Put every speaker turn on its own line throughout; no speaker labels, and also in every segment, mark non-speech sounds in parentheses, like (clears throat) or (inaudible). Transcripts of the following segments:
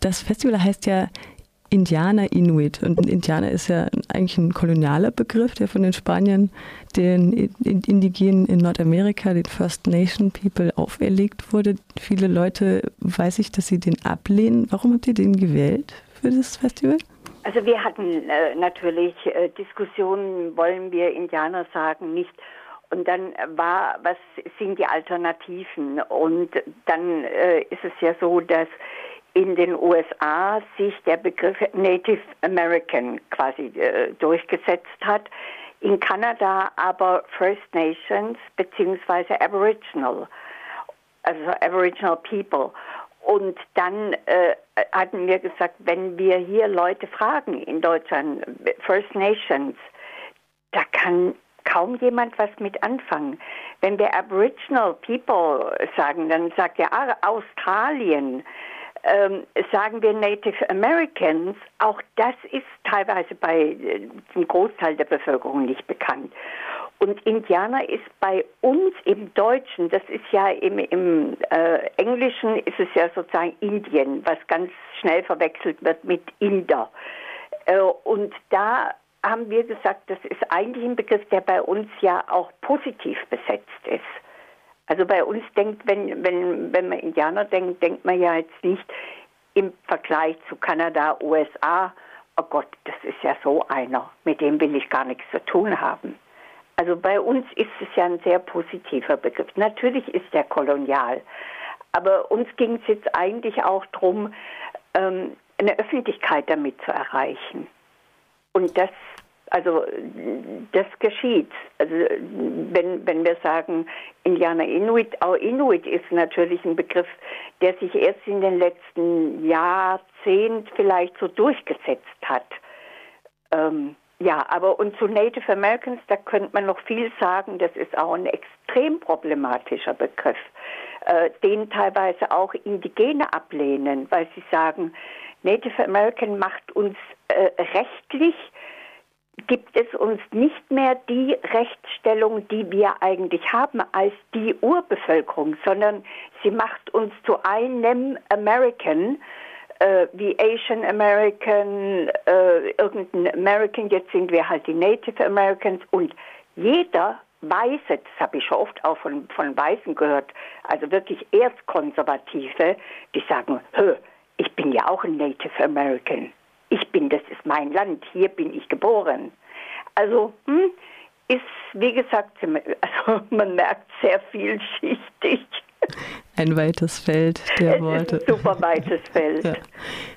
das Festival heißt ja Indianer Inuit. Und Indianer ist ja eigentlich ein kolonialer Begriff, der von den Spaniern den Indigenen in Nordamerika, den First Nation People, auferlegt wurde. Viele Leute weiß ich, dass sie den ablehnen. Warum habt ihr den gewählt für das Festival?
Also wir hatten äh, natürlich äh, Diskussionen, wollen wir Indianer sagen, nicht. Und dann war, was sind die Alternativen? Und dann äh, ist es ja so, dass in den USA sich der Begriff Native American quasi äh, durchgesetzt hat. In Kanada aber First Nations beziehungsweise Aboriginal, also Aboriginal People. Und dann äh, hatten wir gesagt, wenn wir hier Leute fragen in Deutschland, First Nations, da kann kaum jemand was mit anfangen. Wenn wir Aboriginal People sagen, dann sagt ja ah, Australien, ähm, sagen wir Native Americans, auch das ist teilweise bei äh, dem Großteil der Bevölkerung nicht bekannt. Und Indianer ist bei uns im Deutschen, das ist ja im, im äh, Englischen ist es ja sozusagen Indien, was ganz schnell verwechselt wird mit Inder. Äh, und da haben wir gesagt, das ist eigentlich ein Begriff, der bei uns ja auch positiv besetzt ist. Also bei uns denkt, wenn, wenn, wenn man Indianer denkt, denkt man ja jetzt nicht im Vergleich zu Kanada, USA, oh Gott, das ist ja so einer, mit dem will ich gar nichts zu tun haben. Also bei uns ist es ja ein sehr positiver Begriff. Natürlich ist der kolonial, aber uns ging es jetzt eigentlich auch darum, ähm, eine Öffentlichkeit damit zu erreichen. Und das also das geschieht. Also wenn, wenn wir sagen Indianer Inuit, auch Inuit ist natürlich ein Begriff, der sich erst in den letzten Jahrzehnten vielleicht so durchgesetzt hat. Ähm, ja, aber und zu Native Americans, da könnte man noch viel sagen, das ist auch ein extrem problematischer Begriff, äh, den teilweise auch Indigene ablehnen, weil sie sagen, Native American macht uns äh, rechtlich gibt es uns nicht mehr die Rechtsstellung, die wir eigentlich haben als die Urbevölkerung, sondern sie macht uns zu einem American, äh, wie Asian American, äh, irgendein American, jetzt sind wir halt die Native Americans und jeder Weiße, das habe ich schon oft auch von, von Weißen gehört, also wirklich Erstkonservative, die sagen, ich bin ja auch ein Native American ich bin, das ist mein Land, hier bin ich geboren. Also hm, ist, wie gesagt, (laughs) also man merkt sehr vielschichtig.
Ein weites Feld der
es
Worte.
Ist ein super weites (laughs) Feld. Ja.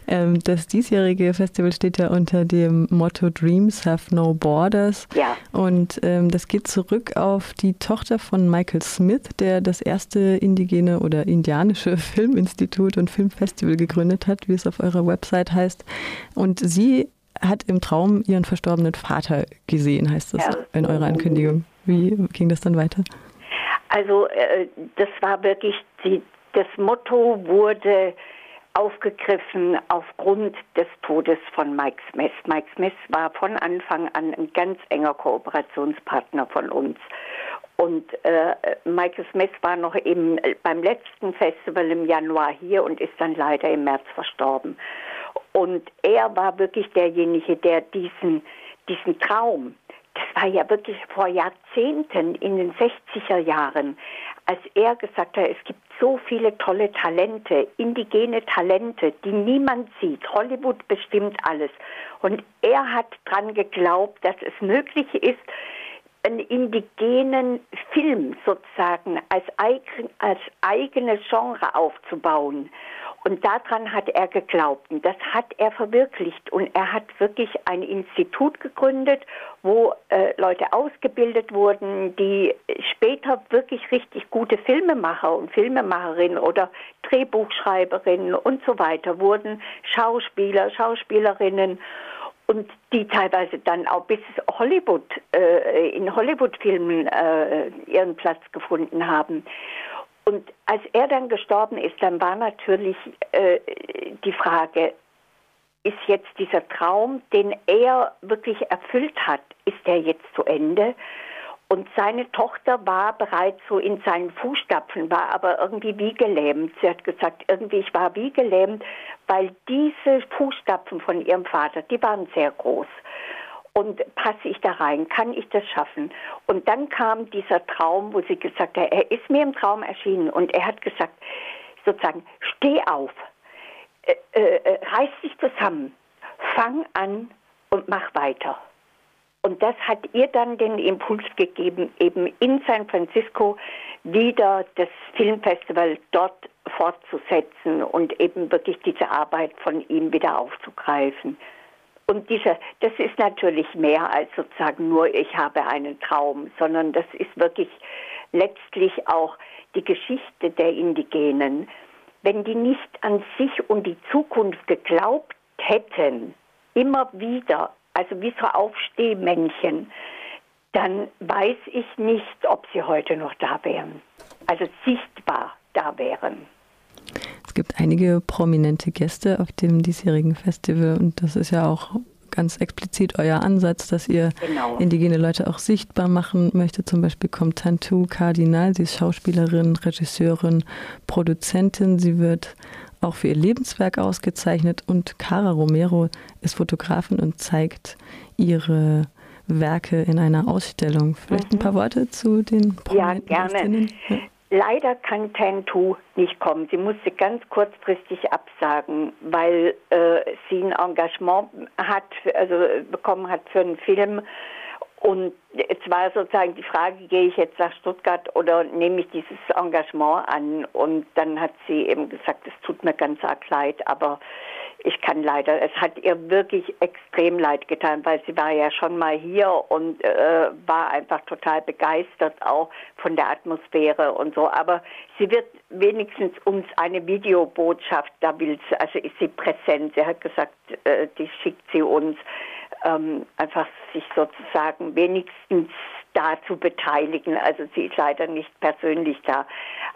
Ähm, das diesjährige Festival steht ja unter dem Motto Dreams have no borders.
Ja.
Und ähm, das geht zurück auf die Tochter von Michael Smith, der das erste indigene oder indianische (laughs) Filminstitut und Filmfestival gegründet hat, wie es auf eurer Website heißt. Und sie hat im Traum ihren verstorbenen Vater gesehen, heißt das ja. in eurer Ankündigung. Wie ging das dann weiter?
Also äh, das war wirklich, die, das Motto wurde aufgegriffen aufgrund des Todes von Mike Smith. Mike Smith war von Anfang an ein ganz enger Kooperationspartner von uns. Und äh, Michael Smith war noch eben beim letzten Festival im Januar hier und ist dann leider im März verstorben. Und er war wirklich derjenige, der diesen, diesen Traum, das war ja wirklich vor Jahrzehnten in den 60er Jahren, als er gesagt hat, es gibt so viele tolle Talente, indigene Talente, die niemand sieht. Hollywood bestimmt alles. Und er hat daran geglaubt, dass es möglich ist, einen indigenen Film sozusagen als, eigen, als eigenes Genre aufzubauen. Und daran hat er geglaubt und das hat er verwirklicht. Und er hat wirklich ein Institut gegründet, wo äh, Leute ausgebildet wurden, die später wirklich richtig gute Filmemacher und Filmemacherinnen oder Drehbuchschreiberinnen und so weiter wurden, Schauspieler, Schauspielerinnen und die teilweise dann auch bis Hollywood, äh, in Hollywood-Filmen äh, ihren Platz gefunden haben. Und als er dann gestorben ist, dann war natürlich äh, die Frage, ist jetzt dieser Traum, den er wirklich erfüllt hat, ist der jetzt zu Ende? Und seine Tochter war bereits so in seinen Fußstapfen, war aber irgendwie wie gelähmt. Sie hat gesagt, irgendwie ich war wie gelähmt, weil diese Fußstapfen von ihrem Vater, die waren sehr groß. Und passe ich da rein? Kann ich das schaffen? Und dann kam dieser Traum, wo sie gesagt hat, er ist mir im Traum erschienen und er hat gesagt, sozusagen, steh auf, äh, äh, äh reiß dich zusammen, fang an und mach weiter. Und das hat ihr dann den Impuls gegeben, eben in San Francisco wieder das Filmfestival dort fortzusetzen und eben wirklich diese Arbeit von ihm wieder aufzugreifen. Und dieser, das ist natürlich mehr als sozusagen nur ich habe einen Traum, sondern das ist wirklich letztlich auch die Geschichte der Indigenen. Wenn die nicht an sich und die Zukunft geglaubt hätten, immer wieder also wie so Aufstehmännchen, dann weiß ich nicht, ob sie heute noch da wären. Also sichtbar da wären.
Es gibt einige prominente Gäste auf dem diesjährigen Festival und das ist ja auch ganz explizit euer Ansatz, dass ihr genau. indigene Leute auch sichtbar machen möchtet. Zum Beispiel kommt Tantu Kardinal, sie ist Schauspielerin, Regisseurin, Produzentin. Sie wird auch für ihr Lebenswerk ausgezeichnet und Cara Romero ist Fotografin und zeigt ihre Werke in einer Ausstellung. Vielleicht mhm. ein paar Worte zu den
Ja, gerne. Ja. Leider kann Tantu nicht kommen. Sie musste ganz kurzfristig absagen, weil äh, sie ein Engagement hat, also bekommen hat für einen Film und jetzt war sozusagen die Frage, gehe ich jetzt nach Stuttgart oder nehme ich dieses Engagement an? Und dann hat sie eben gesagt, es tut mir ganz arg leid, aber ich kann leider, es hat ihr wirklich extrem leid getan, weil sie war ja schon mal hier und äh, war einfach total begeistert auch von der Atmosphäre und so. Aber sie wird wenigstens uns eine Videobotschaft, da will sie, also ist sie präsent. Sie hat gesagt, äh, die schickt sie uns ähm, einfach sich sozusagen wenigstens da zu beteiligen. Also sie ist leider nicht persönlich da.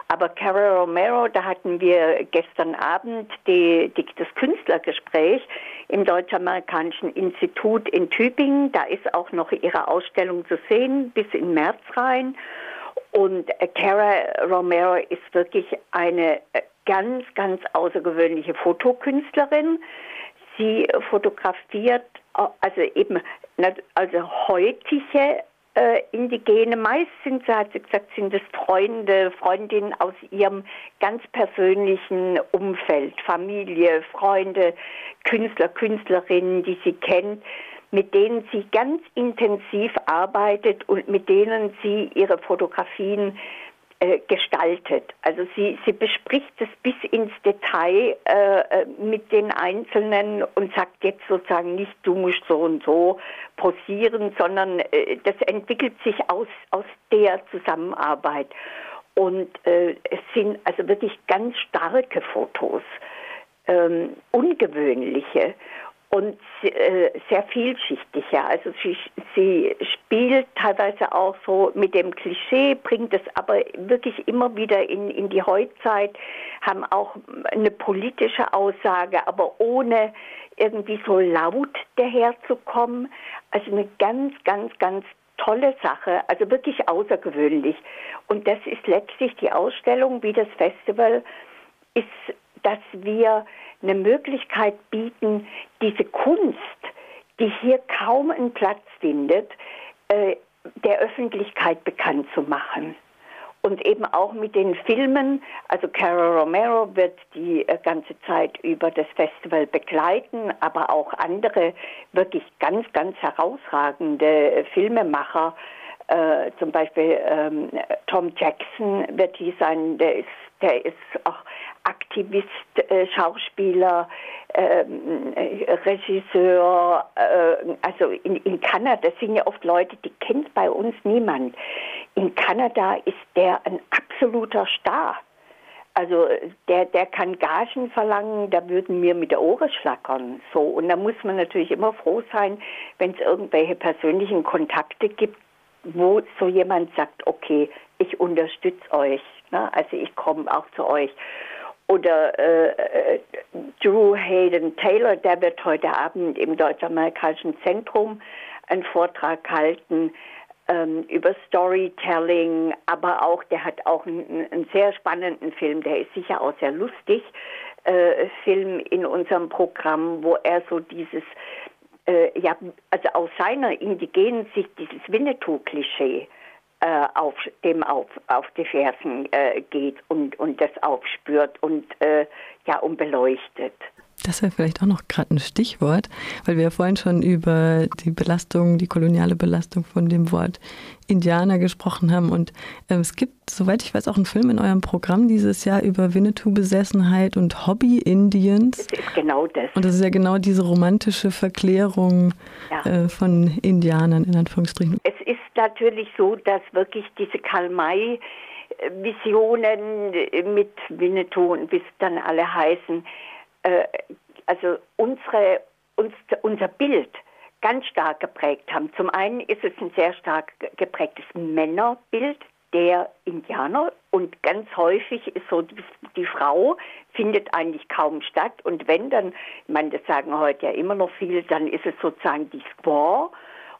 Aber Carol Romero, da hatten wir gestern Abend die, die, das Künstlergespräch im Deutsch-Amerikanischen Institut in Tübingen. Da ist auch noch ihre Ausstellung zu sehen bis in März rein. Und Cara Romero ist wirklich eine ganz, ganz außergewöhnliche Fotokünstlerin. Sie fotografiert also eben also heutige äh, Indigene, meist sind sie, hat sie gesagt, sind es Freunde, Freundinnen aus ihrem ganz persönlichen Umfeld, Familie, Freunde, Künstler, Künstlerinnen, die sie kennt, mit denen sie ganz intensiv arbeitet und mit denen sie ihre Fotografien äh, gestaltet. Also sie, sie bespricht es bis ins Detail äh, äh, mit den Einzelnen und sagt jetzt sozusagen nicht, du musst so und so posieren, sondern äh, das entwickelt sich aus, aus der Zusammenarbeit. Und äh, es sind also wirklich ganz starke Fotos, ähm, ungewöhnliche und äh, sehr vielschichtiger. Also sie, sie spielt teilweise auch so mit dem Klischee, bringt es aber wirklich immer wieder in, in die Heutzeit, haben auch eine politische Aussage, aber ohne irgendwie so laut daherzukommen. Also eine ganz, ganz, ganz tolle Sache, also wirklich außergewöhnlich. Und das ist letztlich die Ausstellung, wie das Festival ist, dass wir eine Möglichkeit bieten, diese Kunst, die hier kaum einen Platz findet, äh, der Öffentlichkeit bekannt zu machen. Und eben auch mit den Filmen, also Carol Romero wird die äh, ganze Zeit über das Festival begleiten, aber auch andere wirklich ganz, ganz herausragende Filmemacher, äh, zum Beispiel ähm, Tom Jackson wird hier sein, der ist, der ist auch Aktivist, äh, Schauspieler, ähm, äh, Regisseur, äh, also in, in Kanada sind ja oft Leute, die kennt bei uns niemand. In Kanada ist der ein absoluter Star. Also der, der kann Gagen verlangen, da würden wir mit der Ohren schlackern. So. Und da muss man natürlich immer froh sein, wenn es irgendwelche persönlichen Kontakte gibt, wo so jemand sagt, okay, ich unterstütze euch. Ne? Also ich komme auch zu euch oder äh, äh, Drew Hayden Taylor, der wird heute Abend im Deutsch-Amerikanischen Zentrum einen Vortrag halten. ähm, über Storytelling, aber auch, der hat auch einen, einen, sehr spannenden Film, der ist sicher auch sehr lustig, äh, Film in unserem Programm, wo er so dieses, äh, ja, also aus seiner indigenen Sicht dieses Winnetou-Klischee äh, auf dem auf, auf die Fersen äh, geht und, und das aufspürt und äh, ja, und beleuchtet.
Das wäre vielleicht auch noch gerade ein Stichwort, weil wir ja vorhin schon über die Belastung, die koloniale Belastung von dem Wort Indianer gesprochen haben. Und äh, es gibt, soweit ich weiß, auch einen Film in eurem Programm dieses Jahr über Winnetou-Besessenheit und Hobby Indiens.
Das ist genau das.
Und das ist ja genau diese romantische Verklärung ja. äh, von Indianern in Anführungsstrichen.
Es ist natürlich so, dass wirklich diese Karl May Visionen mit Winnetou und wie es dann alle heißen, äh, also unsere, uns, unser Bild ganz stark geprägt haben. Zum einen ist es ein sehr stark geprägtes Männerbild der Indianer. Und ganz häufig ist so, die, die, Frau findet eigentlich kaum statt. Und wenn dann, ich meine, das sagen heute ja immer noch viele, dann ist es sozusagen die Squaw.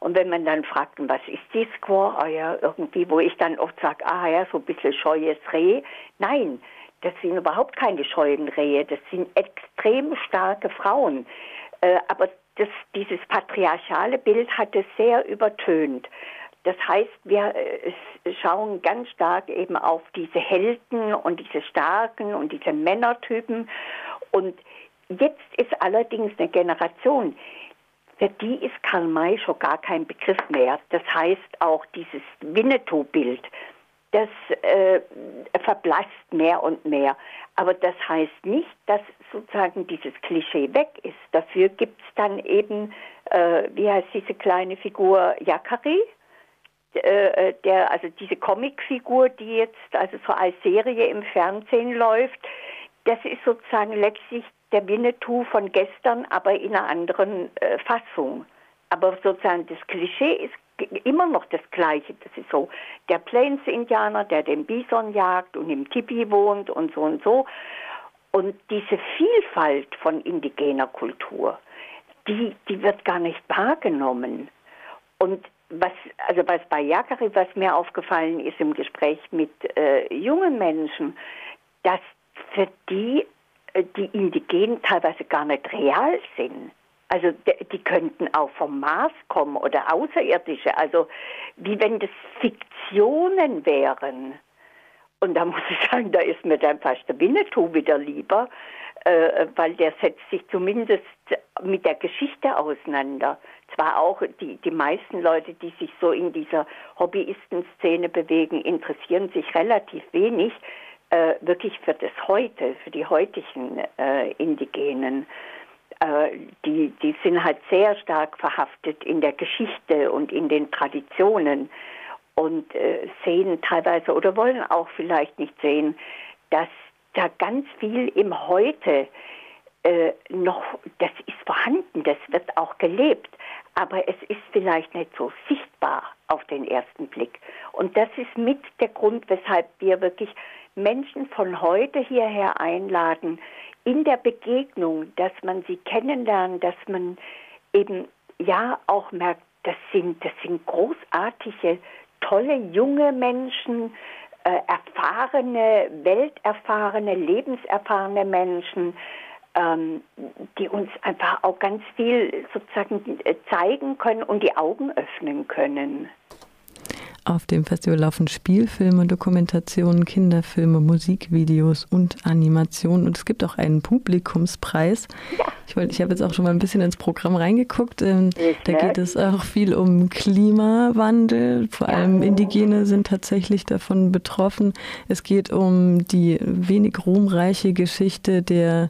Und wenn man dann fragt, was ist die Squaw, ah ja, irgendwie, wo ich dann oft sage, ah ja, so ein bisschen scheues Reh, nein, das sind überhaupt keine scheuen Rehe, das sind extrem starke Frauen. Äh, aber das, dieses patriarchale Bild hat es sehr übertönt. Das heißt, wir äh, schauen ganz stark eben auf diese Helden und diese starken und diese Männertypen. Und jetzt ist allerdings eine Generation, für die ist Karl May schon gar kein Begriff mehr. Das heißt auch dieses Winnetou-Bild das äh, verblasst mehr und mehr. Aber das heißt nicht, dass sozusagen dieses Klischee weg ist. Dafür gibt es dann eben, äh, wie heißt diese kleine Figur, Yakari? Äh, der, also diese Comicfigur, die jetzt also so als Serie im Fernsehen läuft, das ist sozusagen letztlich der Winnetou von gestern, aber in einer anderen äh, Fassung. Aber sozusagen das Klischee ist immer noch das Gleiche. Das ist so der Plains-Indianer, der den Bison jagt und im Tipi wohnt und so und so. Und diese Vielfalt von indigener Kultur, die, die wird gar nicht wahrgenommen. Und was, also was bei Yakari, was mir aufgefallen ist im Gespräch mit äh, jungen Menschen, dass für die äh, die Indigenen teilweise gar nicht real sind. Also die könnten auch vom Mars kommen oder Außerirdische, also wie wenn das Fiktionen wären. Und da muss ich sagen, da ist mir dann fast der Winnetou wieder lieber, äh, weil der setzt sich zumindest mit der Geschichte auseinander. Zwar auch die, die meisten Leute, die sich so in dieser Hobbyisten-Szene bewegen, interessieren sich relativ wenig äh, wirklich für das Heute, für die heutigen äh, Indigenen. Äh, die, die sind halt sehr stark verhaftet in der Geschichte und in den Traditionen und äh, sehen teilweise oder wollen auch vielleicht nicht sehen, dass da ganz viel im Heute äh, noch, das ist vorhanden, das wird auch gelebt, aber es ist vielleicht nicht so sichtbar auf den ersten Blick. Und das ist mit der Grund, weshalb wir wirklich Menschen von heute hierher einladen, in der Begegnung, dass man sie kennenlernt, dass man eben ja auch merkt, das sind, das sind großartige, tolle junge Menschen, äh, erfahrene, welterfahrene, lebenserfahrene Menschen, ähm, die uns einfach auch ganz viel sozusagen äh, zeigen können und die Augen öffnen können.
Auf dem Festival laufen Spielfilme, Dokumentationen, Kinderfilme, Musikvideos und Animationen. Und es gibt auch einen Publikumspreis. Ja. Ich, ich habe jetzt auch schon mal ein bisschen ins Programm reingeguckt. Ähm, da geht es auch viel um Klimawandel. Vor allem Indigene sind tatsächlich davon betroffen. Es geht um die wenig ruhmreiche Geschichte der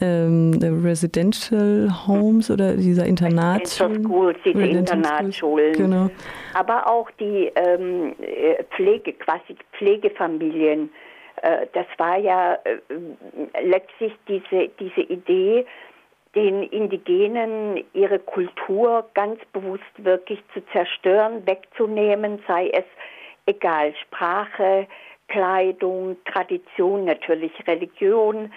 ähm, Residential Homes oder dieser Internatsschulen.
Schools, diese Internatsschulen. Genau. Aber auch die ähm, äh, Pflege, quasi Pflegefamilien. Äh, das war ja äh, letztlich diese, diese Idee, den Indigenen ihre Kultur ganz bewusst wirklich zu zerstören, wegzunehmen, sei es egal, Sprache, Kleidung, Tradition, natürlich Religion,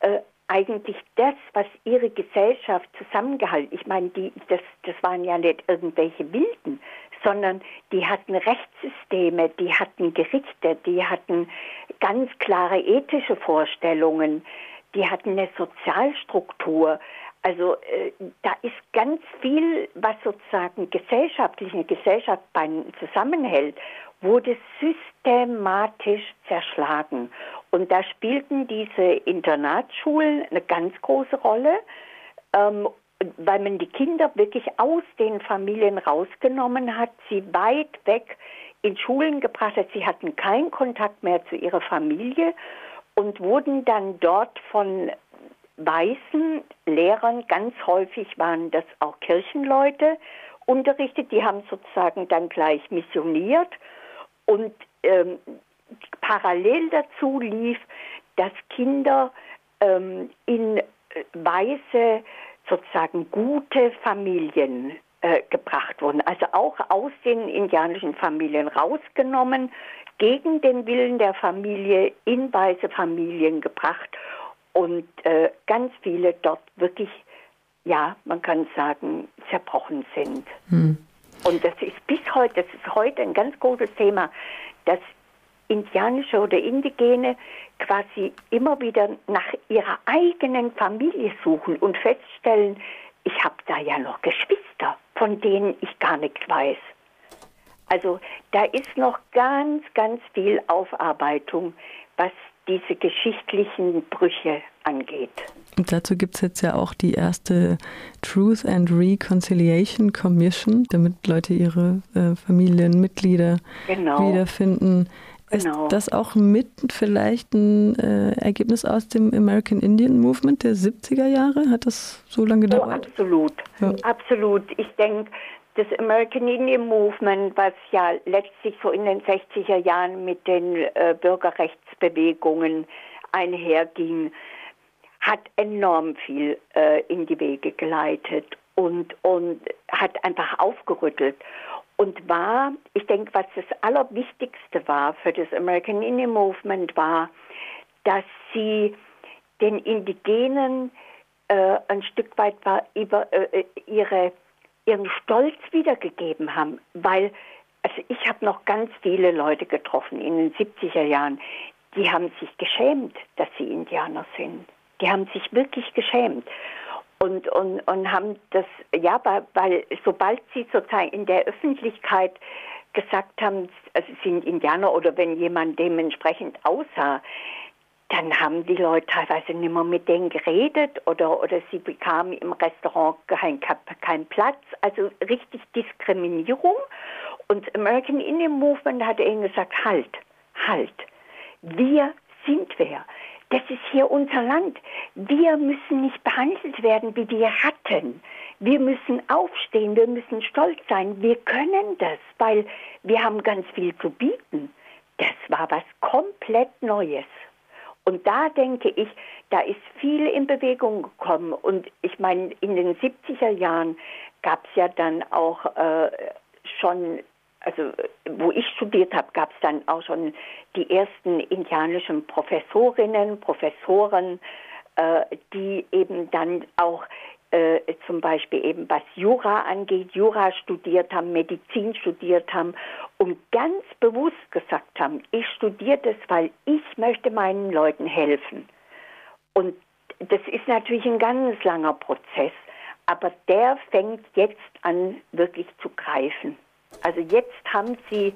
äh, eigentlich das, was ihre Gesellschaft zusammengehalten. Ich meine, die, das, das waren ja nicht irgendwelche Wilden, sondern die hatten Rechtssysteme, die hatten Gerichte, die hatten ganz klare ethische Vorstellungen, die hatten eine Sozialstruktur. Also äh, da ist ganz viel, was sozusagen gesellschaftlich eine Gesellschaft zusammenhält, wurde systematisch zerschlagen. Und da spielten diese Internatsschulen eine ganz große Rolle. Ähm, weil man die Kinder wirklich aus den Familien rausgenommen hat, sie weit weg in Schulen gebracht hat. Sie hatten keinen Kontakt mehr zu ihrer Familie und wurden dann dort von weißen Lehrern, ganz häufig waren das auch Kirchenleute, unterrichtet. Die haben sozusagen dann gleich missioniert und ähm, parallel dazu lief, dass Kinder ähm, in weiße sozusagen gute Familien äh, gebracht wurden, also auch aus den indianischen Familien rausgenommen, gegen den Willen der Familie in weiße Familien gebracht und äh, ganz viele dort wirklich, ja, man kann sagen, zerbrochen sind. Hm. Und das ist heute, das ist heute ein ganz großes Thema, dass Indianische oder Indigene quasi immer wieder nach ihrer eigenen Familie suchen und feststellen, ich habe da ja noch Geschwister, von denen ich gar nichts weiß. Also da ist noch ganz, ganz viel Aufarbeitung, was diese geschichtlichen Brüche angeht.
Und dazu gibt es jetzt ja auch die erste Truth and Reconciliation Commission, damit Leute ihre äh, Familienmitglieder genau. wiederfinden. Genau. Ist das auch mit vielleicht ein äh, Ergebnis aus dem American Indian Movement der 70er Jahre? Hat das so lange gedauert?
Oh, absolut, ja. absolut. Ich denke, das American Indian Movement, was ja letztlich so in den 60er Jahren mit den äh, Bürgerrechtsbewegungen einherging, hat enorm viel äh, in die Wege geleitet und, und hat einfach aufgerüttelt und war, ich denke, was das Allerwichtigste war für das American Indian Movement war, dass sie den Indigenen äh, ein Stück weit war, über äh, ihre, ihren Stolz wiedergegeben haben, weil also ich habe noch ganz viele Leute getroffen in den 70er Jahren, die haben sich geschämt, dass sie Indianer sind. Die haben sich wirklich geschämt und, und, und haben das, ja, weil, sobald sie sozusagen in der Öffentlichkeit gesagt haben, also sind Indianer oder wenn jemand dementsprechend aussah, dann haben die Leute teilweise nicht mehr mit denen geredet oder, oder sie bekamen im Restaurant keinen kein Platz. Also richtig Diskriminierung. Und American Indian Movement hat ihnen gesagt, halt, halt, wir sind wer das ist hier unser Land. Wir müssen nicht behandelt werden wie die Ratten. Wir müssen aufstehen, wir müssen stolz sein. Wir können das, weil wir haben ganz viel zu bieten. Das war was komplett Neues. Und da denke ich, da ist viel in Bewegung gekommen. Und ich meine, in den 70er Jahren gab es ja dann auch äh, schon also wo ich studiert habe, gab es dann auch schon die ersten indianischen Professorinnen, Professoren, äh, die eben dann auch äh, zum Beispiel eben was Jura angeht, Jura studiert haben, Medizin studiert haben und ganz bewusst gesagt haben, ich studiere das, weil ich möchte meinen Leuten helfen. Und das ist natürlich ein ganz langer Prozess, aber der fängt jetzt an, wirklich zu greifen. Also jetzt haben Sie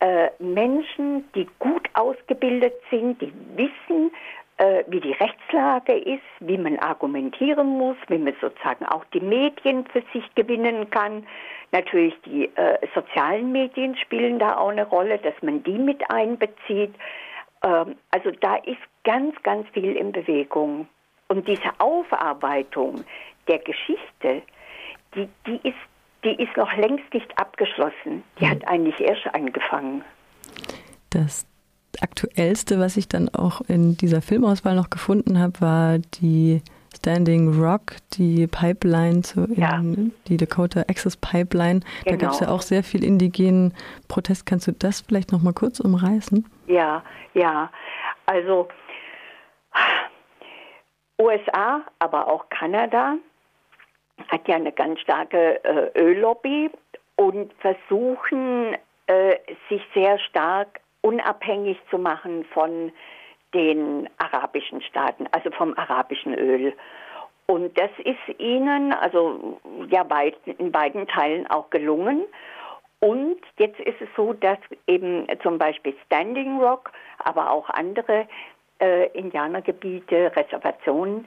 äh, Menschen, die gut ausgebildet sind, die wissen, äh, wie die Rechtslage ist, wie man argumentieren muss, wie man sozusagen auch die Medien für sich gewinnen kann. Natürlich die äh, sozialen Medien spielen da auch eine Rolle, dass man die mit einbezieht. Ähm, also da ist ganz, ganz viel in Bewegung. Und diese Aufarbeitung der Geschichte, die, die ist die ist noch längst nicht abgeschlossen. Die mhm. hat eigentlich erst angefangen.
Das aktuellste, was ich dann auch in dieser Filmauswahl noch gefunden habe, war die Standing Rock, die Pipeline, zu ja. die Dakota Access Pipeline. Genau. Da gab es ja auch sehr viel indigenen Protest. Kannst du das vielleicht noch mal kurz umreißen?
Ja, ja. Also USA, aber auch Kanada hat ja eine ganz starke äh, Öllobby und versuchen, äh, sich sehr stark unabhängig zu machen von den arabischen Staaten, also vom arabischen Öl. Und das ist ihnen also ja in beiden Teilen auch gelungen. Und jetzt ist es so, dass eben zum Beispiel Standing Rock, aber auch andere äh, Indianergebiete, Reservationen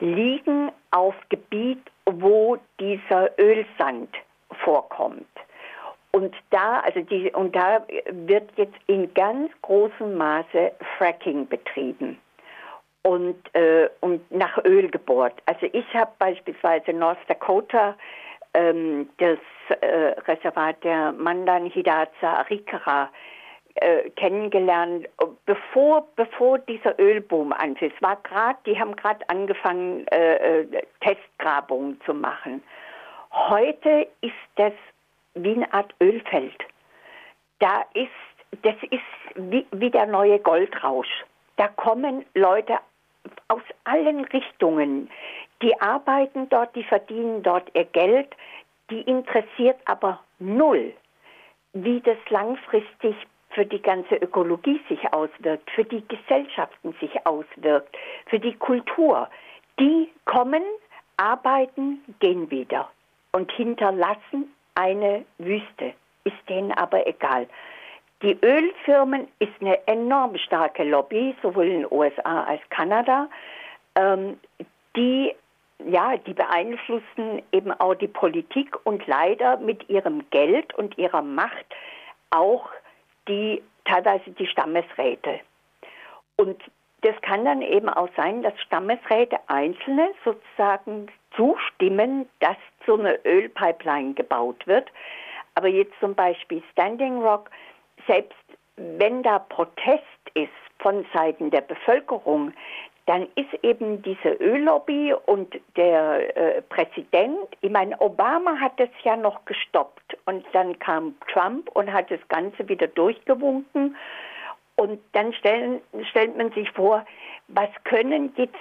liegen auf Gebiet, wo dieser Ölsand vorkommt. Und da, also die, und da wird jetzt in ganz großem Maße Fracking betrieben und, äh, und nach Öl gebohrt. Also ich habe beispielsweise North Dakota ähm, das äh, Reservat der Mandan Hidatsa Arikara äh, kennengelernt, bevor, bevor dieser Ölboom anfiel. Es war gerade, die haben gerade angefangen, äh, äh, Testgrabungen zu machen. Heute ist das wie eine Art Ölfeld. Da ist, das ist wie, wie der neue Goldrausch. Da kommen Leute aus allen Richtungen. Die arbeiten dort, die verdienen dort ihr Geld. Die interessiert aber null, wie das langfristig für die ganze Ökologie sich auswirkt, für die Gesellschaften sich auswirkt, für die Kultur. Die kommen, arbeiten, gehen wieder und hinterlassen eine Wüste. Ist denen aber egal. Die Ölfirmen ist eine enorm starke Lobby, sowohl in den USA als Kanada. Ähm, die ja, die beeinflussen eben auch die Politik und leider mit ihrem Geld und ihrer Macht auch die teilweise die Stammesräte. Und das kann dann eben auch sein, dass Stammesräte einzelne sozusagen zustimmen, dass so eine Ölpipeline gebaut wird. Aber jetzt zum Beispiel Standing Rock, selbst wenn da Protest ist von Seiten der Bevölkerung, dann ist eben diese Öllobby und der äh, Präsident, ich meine, Obama hat das ja noch gestoppt und dann kam Trump und hat das Ganze wieder durchgewunken. Und dann stellen, stellt man sich vor, was können jetzt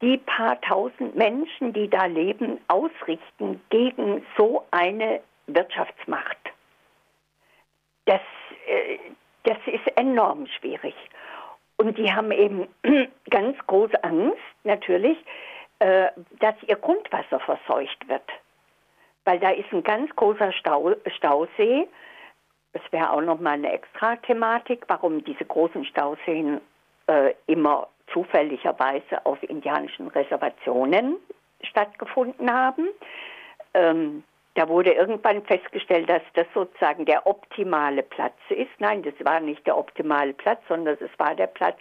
die paar tausend Menschen, die da leben, ausrichten gegen so eine Wirtschaftsmacht? Das, äh, das ist enorm schwierig. Und die haben eben (clears throat) ganz große Angst, natürlich, äh, dass ihr Grundwasser verseucht wird. Weil da ist ein ganz großer Stau, Stausee. Das wäre auch nochmal eine extra Thematik, warum diese großen Stauseen äh, immer zufälligerweise auf indianischen Reservationen stattgefunden haben. Ähm, da wurde irgendwann festgestellt, dass das sozusagen der optimale Platz ist. Nein, das war nicht der optimale Platz, sondern es war der Platz,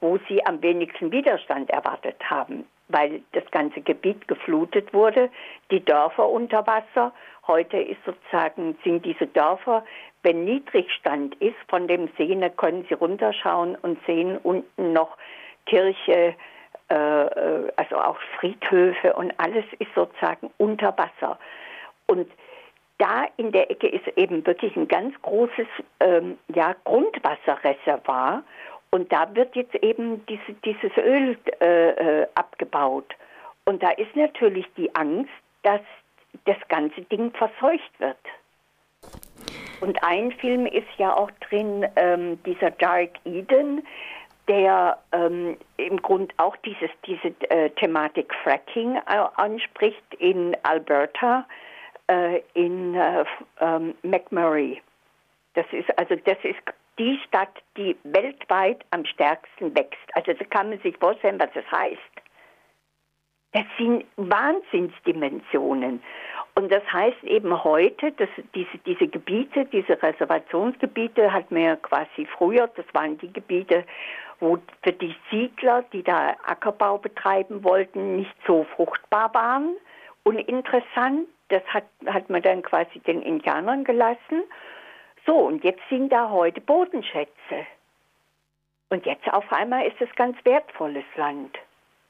wo sie am wenigsten Widerstand erwartet haben, weil das ganze Gebiet geflutet wurde, die Dörfer unter Wasser. Heute ist sozusagen, sind diese Dörfer, wenn Niedrigstand ist von dem See, können sie runterschauen und sehen unten noch Kirche, äh, äh also auch Friedhöfe und alles ist sozusagen unter Wasser. Und da in der Ecke ist eben wirklich ein ganz großes ähm, ja, Grundwasserreservoir und da wird jetzt eben diese, dieses Öl äh, äh, abgebaut. Und da ist natürlich die Angst, dass das ganze Ding verseucht wird. Und ein Film ist ja auch drin, ähm, dieser Dark Eden, der ähm, im Grunde auch dieses, diese äh, Thematik Fracking äh, anspricht in Alberta äh, in äh, ähm, McMurray. Das ist also das ist die Stadt, die weltweit am stärksten wächst. Also da kann man sich vorstellen, was das heißt. Das sind Wahnsinnsdimensionen. Und das heißt eben heute, dass diese, diese Gebiete, diese Reservationsgebiete hat man ja quasi früher, das waren die Gebiete, wo für die Siedler, die da Ackerbau betreiben wollten, nicht so fruchtbar waren, uninteressant das hat, hat man dann quasi den Indianern gelassen. So, und jetzt sind da heute Bodenschätze. Und jetzt auf einmal ist es ganz wertvolles Land.